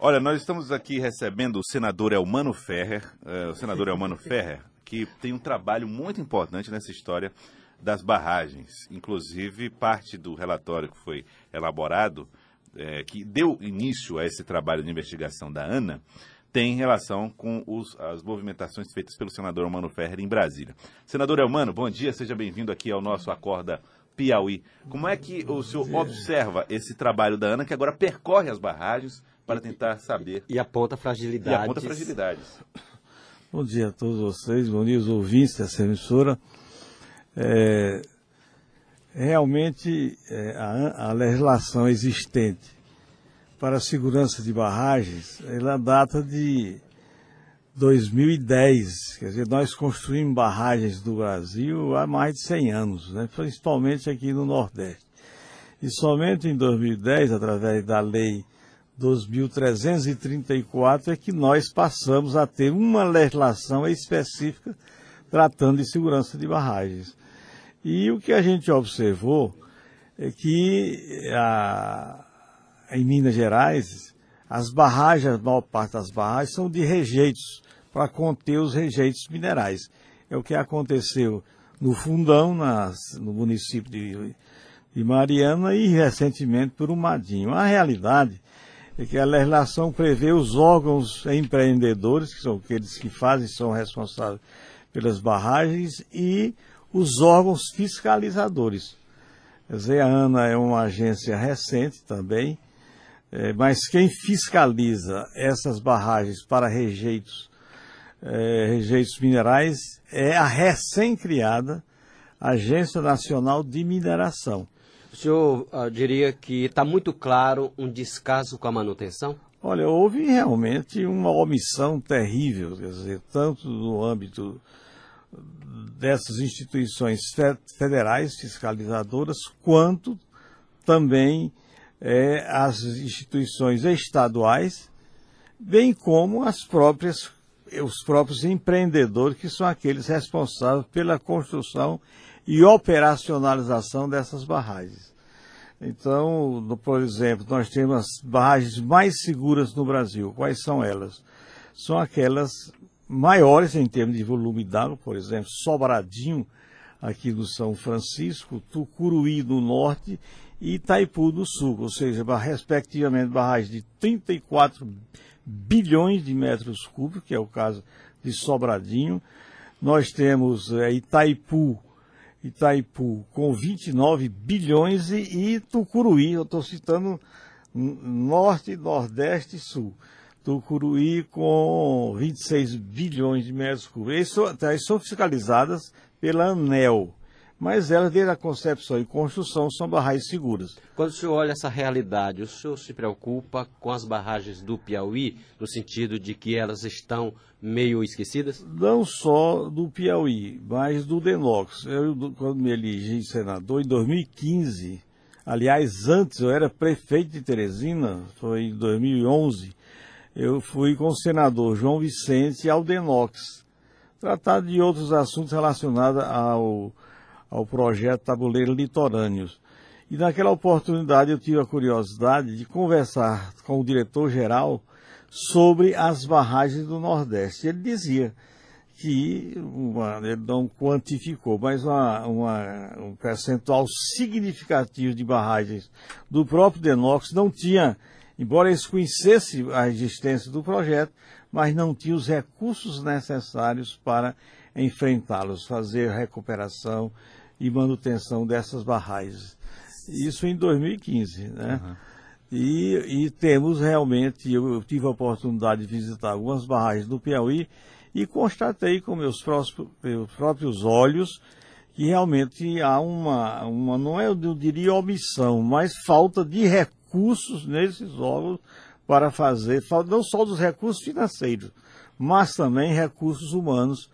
Olha, nós estamos aqui recebendo o senador Elmano Ferrer, uh, o senador Elmano Ferrer, que tem um trabalho muito importante nessa história das barragens. Inclusive, parte do relatório que foi elaborado, é, que deu início a esse trabalho de investigação da ANA, tem relação com os, as movimentações feitas pelo senador Elmano Ferrer em Brasília. Senador Elmano, bom dia, seja bem-vindo aqui ao nosso Acorda Piauí. Como é que o senhor observa esse trabalho da ANA, que agora percorre as barragens, para tentar saber. E aponta fragilidades. E aponta fragilidades. Bom dia a todos vocês, bom dia aos ouvintes dessa emissora. É, realmente, é, a, a, legislação existente para a segurança de barragens, ela data de 2010. Quer dizer, nós construímos barragens do Brasil há mais de 100 anos, né, principalmente aqui no Nordeste. E somente em 2010, através da lei 2.334 é que nós passamos a ter uma legislação específica tratando de segurança de barragens. E o que a gente observou é que a, em Minas Gerais, as barragens, a maior parte das barragens, são de rejeitos, para conter os rejeitos minerais. É o que aconteceu no Fundão, nas, no município de, de Mariana, e recentemente por Umadinho. A realidade é que a legislação prevê os órgãos empreendedores, que são aqueles que fazem, são responsáveis pelas barragens, e os órgãos fiscalizadores. Quer dizer, a ANA é uma agência recente também, é, mas quem fiscaliza essas barragens para rejeitos, é, rejeitos minerais é a recém-criada Agência Nacional de Mineração. O senhor uh, diria que está muito claro um descaso com a manutenção? Olha, houve realmente uma omissão terrível, quer dizer, tanto no âmbito dessas instituições federais fiscalizadoras, quanto também é, as instituições estaduais, bem como as próprias, os próprios empreendedores, que são aqueles responsáveis pela construção e operacionalização dessas barragens. Então, por exemplo, nós temos as barragens mais seguras no Brasil. Quais são elas? São aquelas maiores em termos de volume d'água, por exemplo, Sobradinho, aqui do São Francisco, Tucuruí no norte e Itaipu do sul, ou seja, respectivamente barragens de 34 bilhões de metros cúbicos, que é o caso de Sobradinho. Nós temos é, Itaipu Itaipu com 29 bilhões e, Tucuruí, eu estou citando Norte, Nordeste e Sul. Tucuruí com 26 bilhões de metros cúbicos. Elas são fiscalizadas pela ANEL mas elas, desde a concepção e construção, são barragens seguras. Quando o senhor olha essa realidade, o senhor se preocupa com as barragens do Piauí, no sentido de que elas estão meio esquecidas? Não só do Piauí, mas do Denox. Eu, quando me elegi senador, em 2015, aliás, antes eu era prefeito de Teresina, foi em 2011, eu fui com o senador João Vicente ao Denox, tratar de outros assuntos relacionados ao ao projeto Tabuleiro Litorâneos. E naquela oportunidade eu tive a curiosidade de conversar com o diretor-geral sobre as barragens do Nordeste. Ele dizia que, uma, ele não quantificou, mas uma, uma, um percentual significativo de barragens do próprio Denox não tinha, embora eles conhecessem a existência do projeto, mas não tinha os recursos necessários para enfrentá-los, fazer recuperação e manutenção dessas barragens. Isso em 2015, né? Uhum. E, e, temos realmente, eu, tive a oportunidade de visitar algumas barragens do Piauí e constatei com meus próprios, meus próprios olhos que realmente há uma, uma, não é, eu diria omissão, mas falta de recursos nesses órgãos para fazer, não só dos recursos financeiros, mas também recursos humanos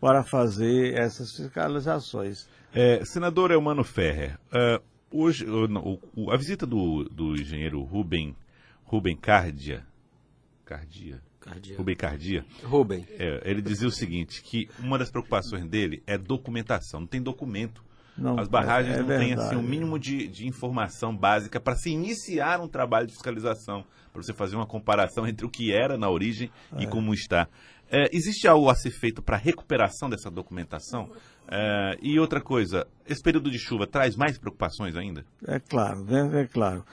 para fazer essas fiscalizações. É, senador Elmano Ferrer, uh, hoje, o, o, a visita do, do engenheiro Rubem, Rubem Cardia, Cardia, Cardia. Rubem Cardia. Rubem. É, ele dizia o seguinte, que uma das preocupações dele é documentação. Não tem documento Não, As barragens é, é não têm assim, um mínimo de, de informação básica para se iniciar um trabalho de fiscalização, para você fazer uma comparação entre o que era na origem e é. como está. É, existe algo a ser feito para recuperação dessa documentação? É, e outra coisa, esse período de chuva traz mais preocupações ainda? É claro, né? é claro.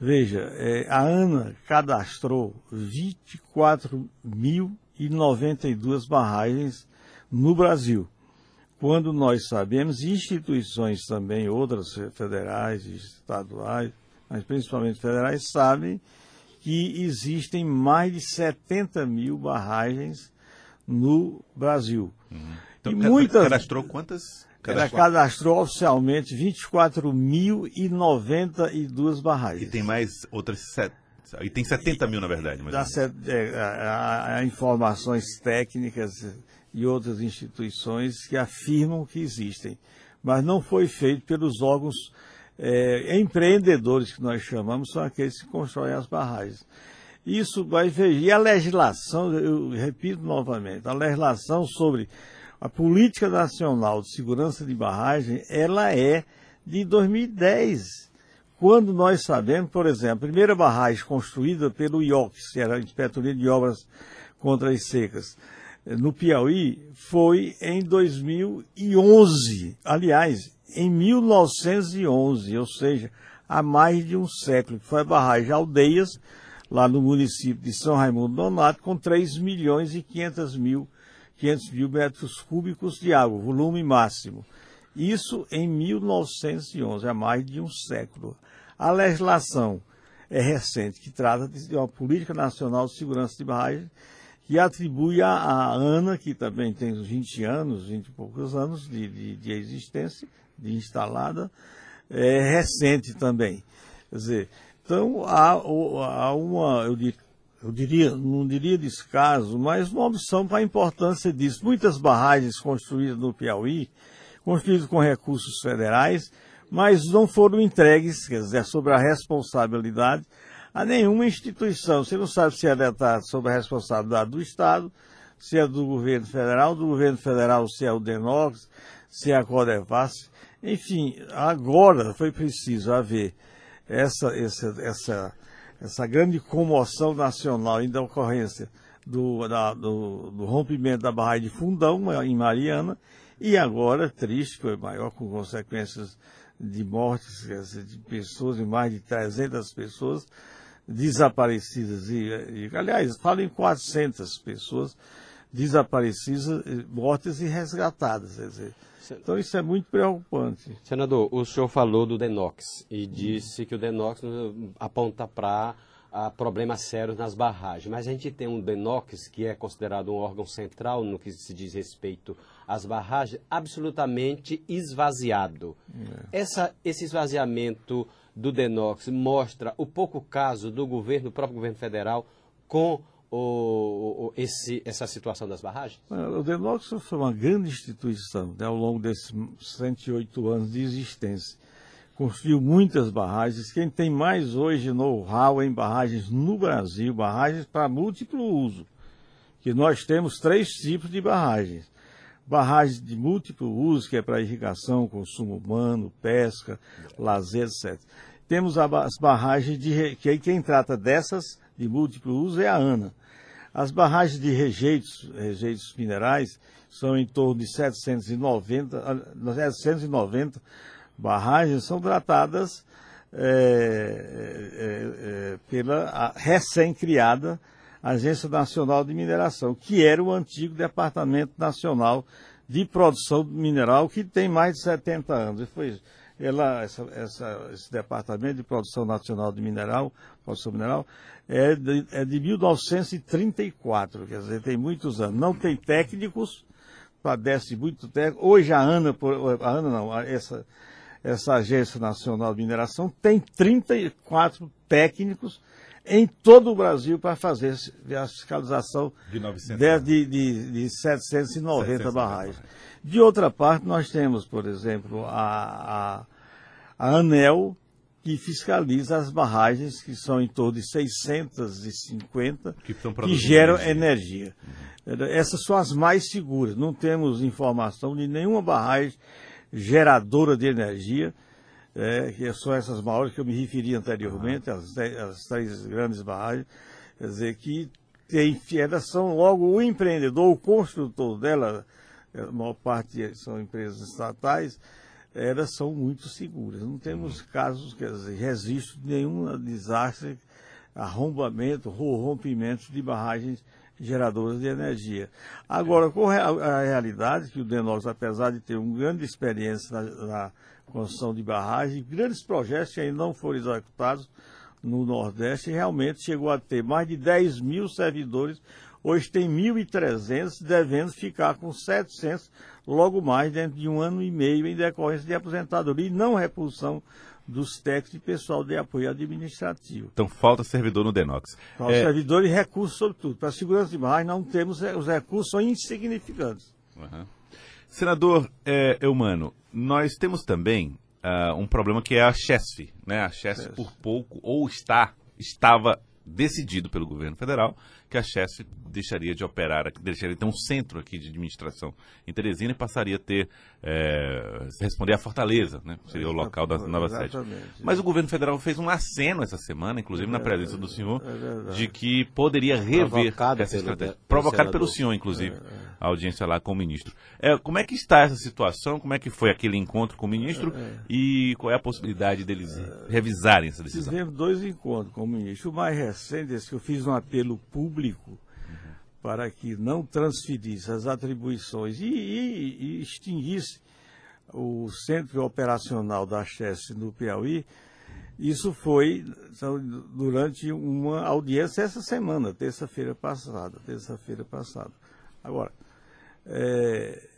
Veja, é, a ANA cadastrou 24.092 barragens no Brasil. Quando nós sabemos, instituições também, outras federais, estaduais, mas principalmente federais, sabem que existem mais de 70 mil barragens no Brasil. Uhum. Então, e muitas, cadastrou quantas? Cadastrou? Ela cadastrou oficialmente 24.092 barragens. E tem mais outras set... E tem 70 mil, na verdade. Mais set... é, informações técnicas e outras instituições que afirmam que existem. Mas não foi feito pelos órgãos é, empreendedores, que nós chamamos, são aqueles que constroem as barragens. Isso vai ver. E a legislação, eu repito novamente, a legislação sobre a política nacional de segurança de barragem, ela é de 2010. Quando nós sabemos, por exemplo, a primeira barragem construída pelo IOCS, que era a Inspetoria de Obras contra as Secas, no Piauí, foi em 2011. Aliás, em 1911, ou seja, há mais de um século, que foi a barragem Aldeias, lá no município de São Raimundo Donato, com 3 milhões e 500 mil, 500 mil metros cúbicos de água, volume máximo. Isso em 1911, há mais de um século. A legislação é recente, que trata de uma política nacional de segurança de barragem, que atribui a, a ANA, que também tem uns 20 anos, 20 e poucos anos de, de, de existência, de instalada, é recente também. Quer dizer, então, há, há uma, eu diria, eu diria, não diria descaso, mas uma opção para a importância disso. Muitas barragens construídas no Piauí, construídas com recursos federais, mas não foram entregues, quer dizer, sobre a responsabilidade a nenhuma instituição. Você não sabe se é está sob a responsabilidade do Estado, se é do governo federal, do governo federal se é o DENOX, se é a Codevas. Enfim, agora foi preciso haver essa, essa, essa, essa grande comoção nacional em da ocorrência do, da, do, do, rompimento da barragem de Fundão, em Mariana, e agora, triste, foi maior, com consequências de mortes de pessoas, de mais de 300 pessoas desaparecidas, e, e aliás, falo em 400 pessoas desaparecidas, mortas e resgatadas. Quer dizer, então isso é muito preocupante. Senador, o senhor falou do Denox e disse que o Denox aponta para a problemas sérios nas barragens. Mas a gente tem um DENOX, que é considerado um órgão central no que se diz respeito às barragens, absolutamente esvaziado. É. Essa, esse esvaziamento do DENOX mostra o pouco caso do governo, do próprio governo federal, com o, o, esse, essa situação das barragens? O DENOX foi uma grande instituição né, ao longo desses 108 anos de existência. Construiu muitas barragens. Quem tem mais hoje know-how em barragens no Brasil, barragens para múltiplo uso, que nós temos três tipos de barragens. Barragens de múltiplo uso, que é para irrigação, consumo humano, pesca, lazer, etc. Temos as barragens de que quem trata dessas de múltiplo uso é a ANA. As barragens de rejeitos, rejeitos minerais, são em torno de 790, 790 barragens, são tratadas é, é, é, pela recém-criada Agência Nacional de Mineração, que era o antigo Departamento Nacional de Produção Mineral, que tem mais de 70 anos. E foi ela, essa, essa, esse Departamento de Produção Nacional de Mineral, Produção Mineral, é de, é de 1934, quer dizer, tem muitos anos. Não tem técnicos, padece muito técnico. Hoje a ANA, a ANA não, essa, essa Agência Nacional de Mineração tem 34 técnicos em todo o Brasil para fazer a fiscalização de, 900, de, de, de 790, 790 barragens. De outra parte, nós temos, por exemplo, a, a, a ANEL, que fiscaliza as barragens, que são em torno de 650, que, que geram energia. energia. Uhum. Essas são as mais seguras. Não temos informação de nenhuma barragem geradora de energia, é, que são essas maiores que eu me referi anteriormente, as, as três grandes barragens, quer dizer, que tem, elas são logo o empreendedor, o construtor dela, a maior parte são empresas estatais, elas são muito seguras. Não temos casos, quer dizer, registro de nenhum desastre, arrombamento, rompimento de barragens geradoras de energia. Agora, com a realidade que o Denox, apesar de ter uma grande experiência na, na construção de barragens, grandes projetos que ainda não foram executados no Nordeste, realmente chegou a ter mais de 10 mil servidores, hoje tem 1.300, devendo ficar com 700 logo mais dentro de um ano e meio em decorrência de aposentadoria e não repulsão dos técnicos e pessoal de apoio administrativo. Então falta servidor no Denox. Falta é... servidor e recursos, sobretudo. Para a segurança de barragem não temos, os recursos são insignificantes. Uhum. Senador é, Eumano, nós temos também uh, um problema que é a Chesf. Né? A Chesf, por pouco, ou está, estava decidido pelo governo federal que a Chesf deixaria de operar, deixaria de ter um centro aqui de administração em Teresina e passaria a ter, é, responder à Fortaleza, né? seria o local da nova sede. Mas o governo federal fez um aceno essa semana, inclusive é na presença do senhor, é de que poderia rever Provocado essa estratégia. Pelo, provocado pelo senhor, inclusive, é, é. a audiência lá com o ministro. É, como é que está essa situação? Como é que foi aquele encontro com o ministro? E qual é a possibilidade deles revisarem essa decisão? Fizemos dois encontros com o ministro. O mais recente, esse que eu fiz um apelo público uhum. para que não transferisse as atribuições e, e, e extinguisse o centro operacional da Chess no Piauí, isso foi então, durante uma audiência essa semana, terça-feira passada, terça-feira passada. Agora, é,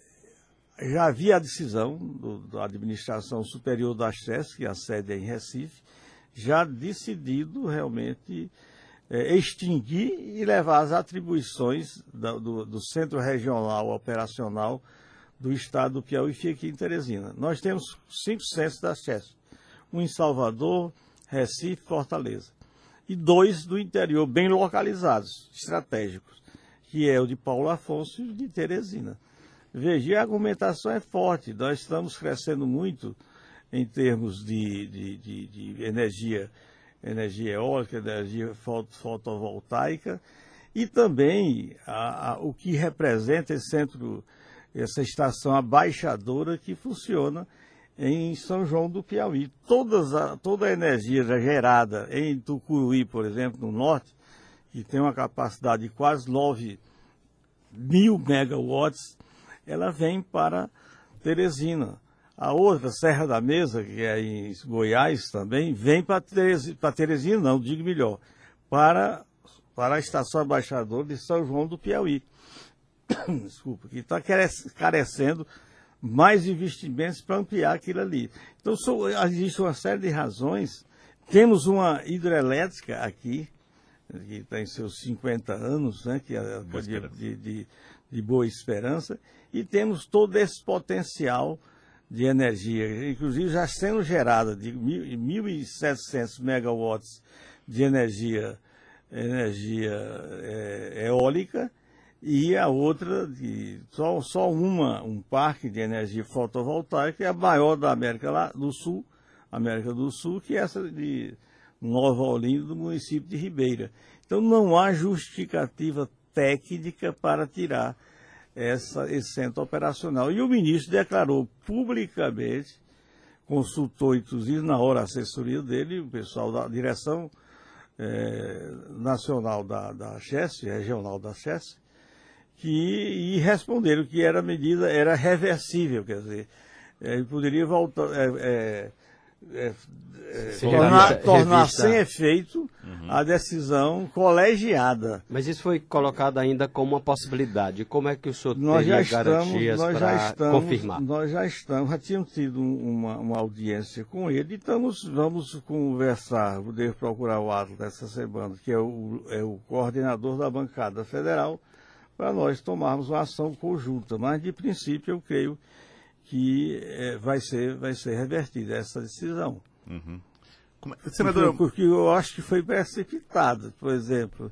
já havia a decisão do, da administração superior da Chess, que a sede é em Recife, já decidido realmente é, extinguir e levar as atribuições do, do, do, Centro Regional Operacional do Estado do Piauí, fica aqui em Teresina. Nós temos cinco centros da acesso, um em Salvador, Recife, Fortaleza, e dois do interior, bem localizados, estratégicos, que é o de Paulo Afonso e de Teresina. Veja, a argumentação é forte, nós estamos crescendo muito em termos de, de, de, de energia energia eólica, energia fotovoltaica e também a, a, o que representa esse centro, essa estação abaixadora que funciona em São João do Piauí. Todas a, toda a energia gerada em Tucuruí, por exemplo, no norte, que tem uma capacidade de quase 9 mil megawatts, ela vem para Teresina. A outra, Serra da Mesa, que é em Goiás também, vem para Teresina, Teresina, não, digo melhor, para, para a Estação Abaixador de São João do Piauí. Desculpa, que está carecendo mais investimentos para ampliar aquilo ali. Então, existe uma série de razões. Temos uma hidrelétrica aqui, que tem seus 50 anos, né, que é de, de, de, de boa esperança, e temos todo esse potencial de energia, inclusive já sendo gerada de 1.700 megawatts de energia, energia é, eólica e a outra de só, só uma, um parque de energia fotovoltaica, é a maior da América do Sul, América do Sul, que é essa de Nova Olinda, do município de Ribeira. Então não há justificativa técnica para tirar essa, esse centro operacional. E o ministro declarou publicamente, consultou inclusive na hora a assessoria dele, o pessoal da direção é, nacional da, da regional da CHES, que, e responderam que era medida, era reversível, quer dizer, ele poderia voltar, é, é, é, é tornar, tornar sem efeito uhum. a decisão colegiada. Mas isso foi colocado ainda como uma possibilidade. Como é que o senhor nós teria já garantias para confirmar? Nós já estamos, já tínhamos tido uma, uma audiência com ele e estamos, vamos conversar, devo procurar o ato dessa semana, que é o, é o coordenador da bancada federal, para nós tomarmos uma ação conjunta. Mas, de princípio, eu creio que é, vai, ser, vai ser revertida essa decisão. Uhum. Como, é, senador... Porque eu acho que foi precipitado, por exemplo.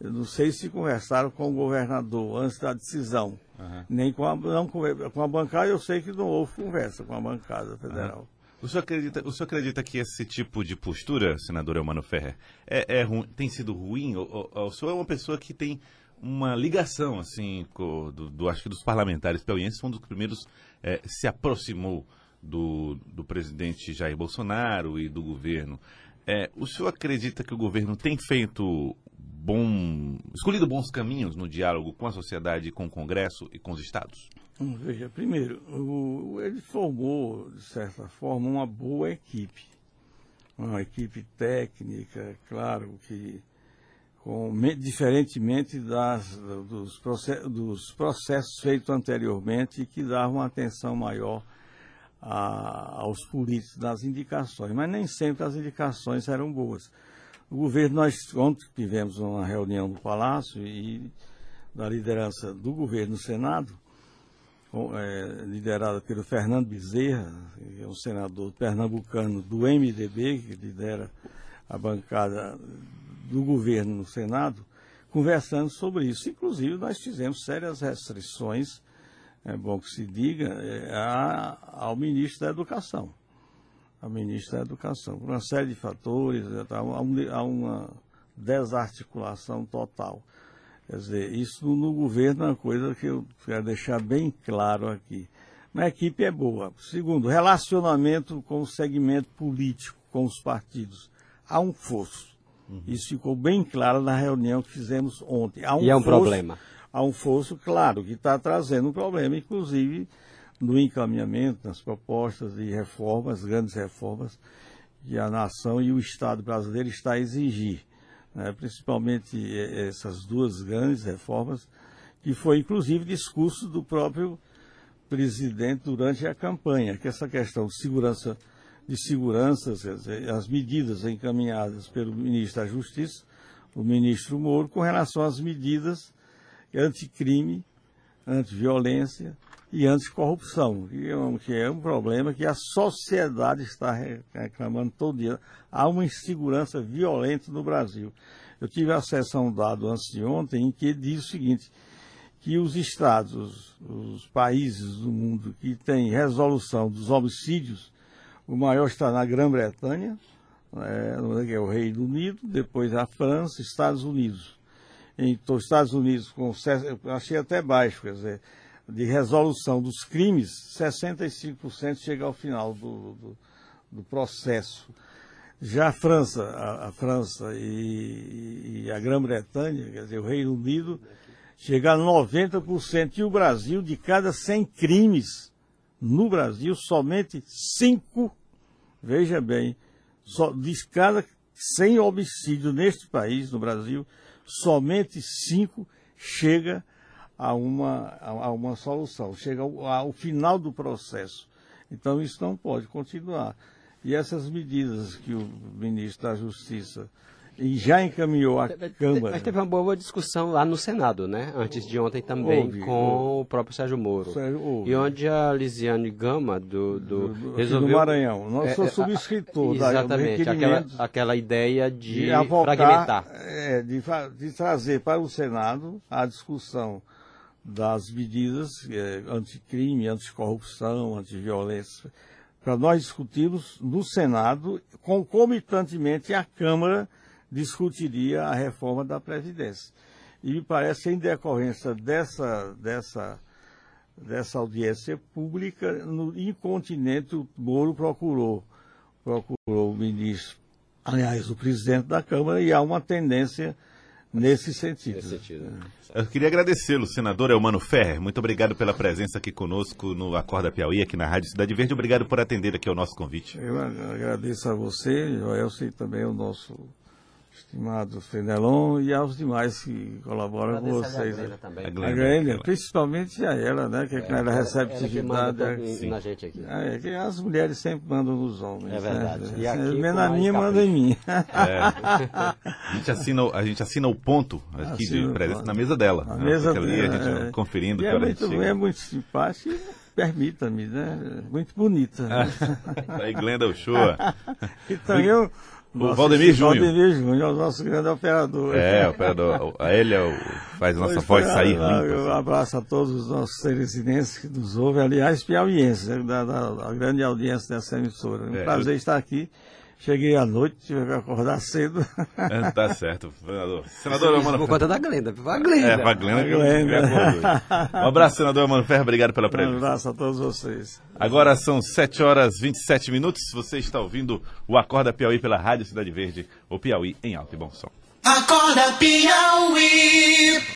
Eu não sei se conversaram com o governador antes da decisão. Uhum. Nem com a, não, com a bancada, eu sei que não houve conversa com a bancada federal. Uhum. O senhor, acredita, o senhor acredita que esse tipo de postura, senador Elmano Ferrer, é, é tem sido ruim? O, o, o, senhor é uma pessoa que tem uma ligação, assim, com, do, do, acho que dos parlamentares piauienses, foi um dos primeiros é, se aproximou do, do presidente Jair Bolsonaro e do governo. É, o senhor acredita que o governo tem feito bom, escolhido bons caminhos no diálogo com a sociedade, com o Congresso e com os estados? Veja, primeiro, o, ele formou, de certa forma, uma boa equipe. Uma equipe técnica, claro que com, diferentemente das, dos, processos, dos processos feitos anteriormente que davam atenção maior a, aos políticos das indicações, mas nem sempre as indicações eram boas. O governo, nós ontem tivemos uma reunião no Palácio e da liderança do governo no Senado, é, liderada pelo Fernando Bezerra, que é um senador pernambucano do MDB, que lidera a bancada do governo no Senado, conversando sobre isso. Inclusive, nós fizemos sérias restrições, é bom que se diga, é, a, ao ministro da Educação a ministra da Educação, por uma série de fatores, né, tá, há uma desarticulação total. Quer dizer, isso no governo é uma coisa que eu quero deixar bem claro aqui. Mas a equipe é boa. Segundo, relacionamento com o segmento político, com os partidos. Há um fosso. Uhum. Isso ficou bem claro na reunião que fizemos ontem. Um e é um fosso, problema. Há um fosso, claro, que está trazendo um problema, inclusive no encaminhamento das propostas de reformas, grandes reformas, que a nação e o Estado brasileiro está a exigir. Né? Principalmente essas duas grandes reformas, que foi inclusive discurso do próprio presidente durante a campanha, que essa questão de segurança, de segurança, as medidas encaminhadas pelo ministro da Justiça, o ministro Moro, com relação às medidas anticrime, antiviolência, e anticorrupção, que é, um, que é um problema que a sociedade está reclamando todo dia. Há uma insegurança violenta no Brasil. Eu tive acesso a um dado antes de ontem em que diz o seguinte, que os estados, os, os países do mundo que têm resolução dos homicídios, o maior está na Grã-Bretanha, é, que é o Reino Unido, depois a França, Estados Unidos. Então, Estados Unidos, com, achei até baixo, quer dizer, de resolução dos crimes, 65% chega ao final do, do, do, processo. Já a França, a, a França e, e a Grã-Bretanha, quer dizer, o Reino Unido, chega a 90%. E o Brasil, de cada 100 crimes no Brasil, somente 5, veja bem, só, de cada 100 homicídios neste país, no Brasil, somente 5 chega a a uma, a uma solução, chega ao, ao final do processo. Então isso não pode continuar. E essas medidas que o ministro da Justiça e já encaminhou à Câmara. Mas teve uma boa discussão lá no Senado, né? Antes de ontem também, houve, com houve. o próprio Sérgio Moro. Sérgio, e onde a Lisiane Gama, do, do, do resolveu... Do Maranhão. Nós é, é, subscritor Exatamente, da, aquela, aquela ideia de, de avocar, fragmentar. É, de, de trazer para o Senado a discussão das medidas é, anticrime, anticorrupção, antiviolência, para nós discutirmos no Senado, concomitantemente a Câmara discutiria a reforma da Previdência. E me parece que em decorrência dessa, dessa, dessa audiência pública, no incontinente o Moro procurou, procurou o ministro, aliás, o presidente da Câmara, e há uma tendência Nesse sentido. Nesse sentido. Eu queria agradecê-lo, senador Elmano Ferrer. Muito obrigado pela presença aqui conosco no Acorda Piauí, aqui na Rádio Cidade Verde. Obrigado por atender aqui ao nosso convite. Eu agradeço a você, Joelson, e também o nosso estimado Fenelon e aos demais que colaboram com vocês. A Glenda também. A Glenda, a Glenda principalmente a ela, né? Que é, ela recebe atividade. na gente aqui. É, que as mulheres sempre mandam nos homens. É verdade. Né? E aqui, a minha manda em mim. É. A, gente assina, a gente assina o ponto aqui assina de presença na mesa dela. Na né? mesa dela. a gente é. conferindo. E é muito, é muito simpático permita-me, né? Muito bonita. Aí, Glenda Uchoa. então, eu, O Valdemir Júnior. Valdemir Júnior, o nosso grande operador. É, operador. Ele é o, faz a nossa Pois voz foi, sair limpa. Um assim. abraço a todos os nossos teresinenses que nos ouvem, aliás, piauienses, né, da, da, da grande audiência dessa emissora. Um É, prazer estar aqui. Cheguei à noite, tive que acordar cedo. É, tá certo, senador. Senador Mano Por conta da Glenda. A Glenda. É, pra Glenda. Glenda. Um abraço, senador Mano Ferro. Obrigado pela Um presença. abraço a todos vocês. Agora são 7 horas e 27 minutos. Você está ouvindo o Acorda Piauí pela Rádio Cidade Verde, o Piauí em alto e bom som. Acorda Piauí.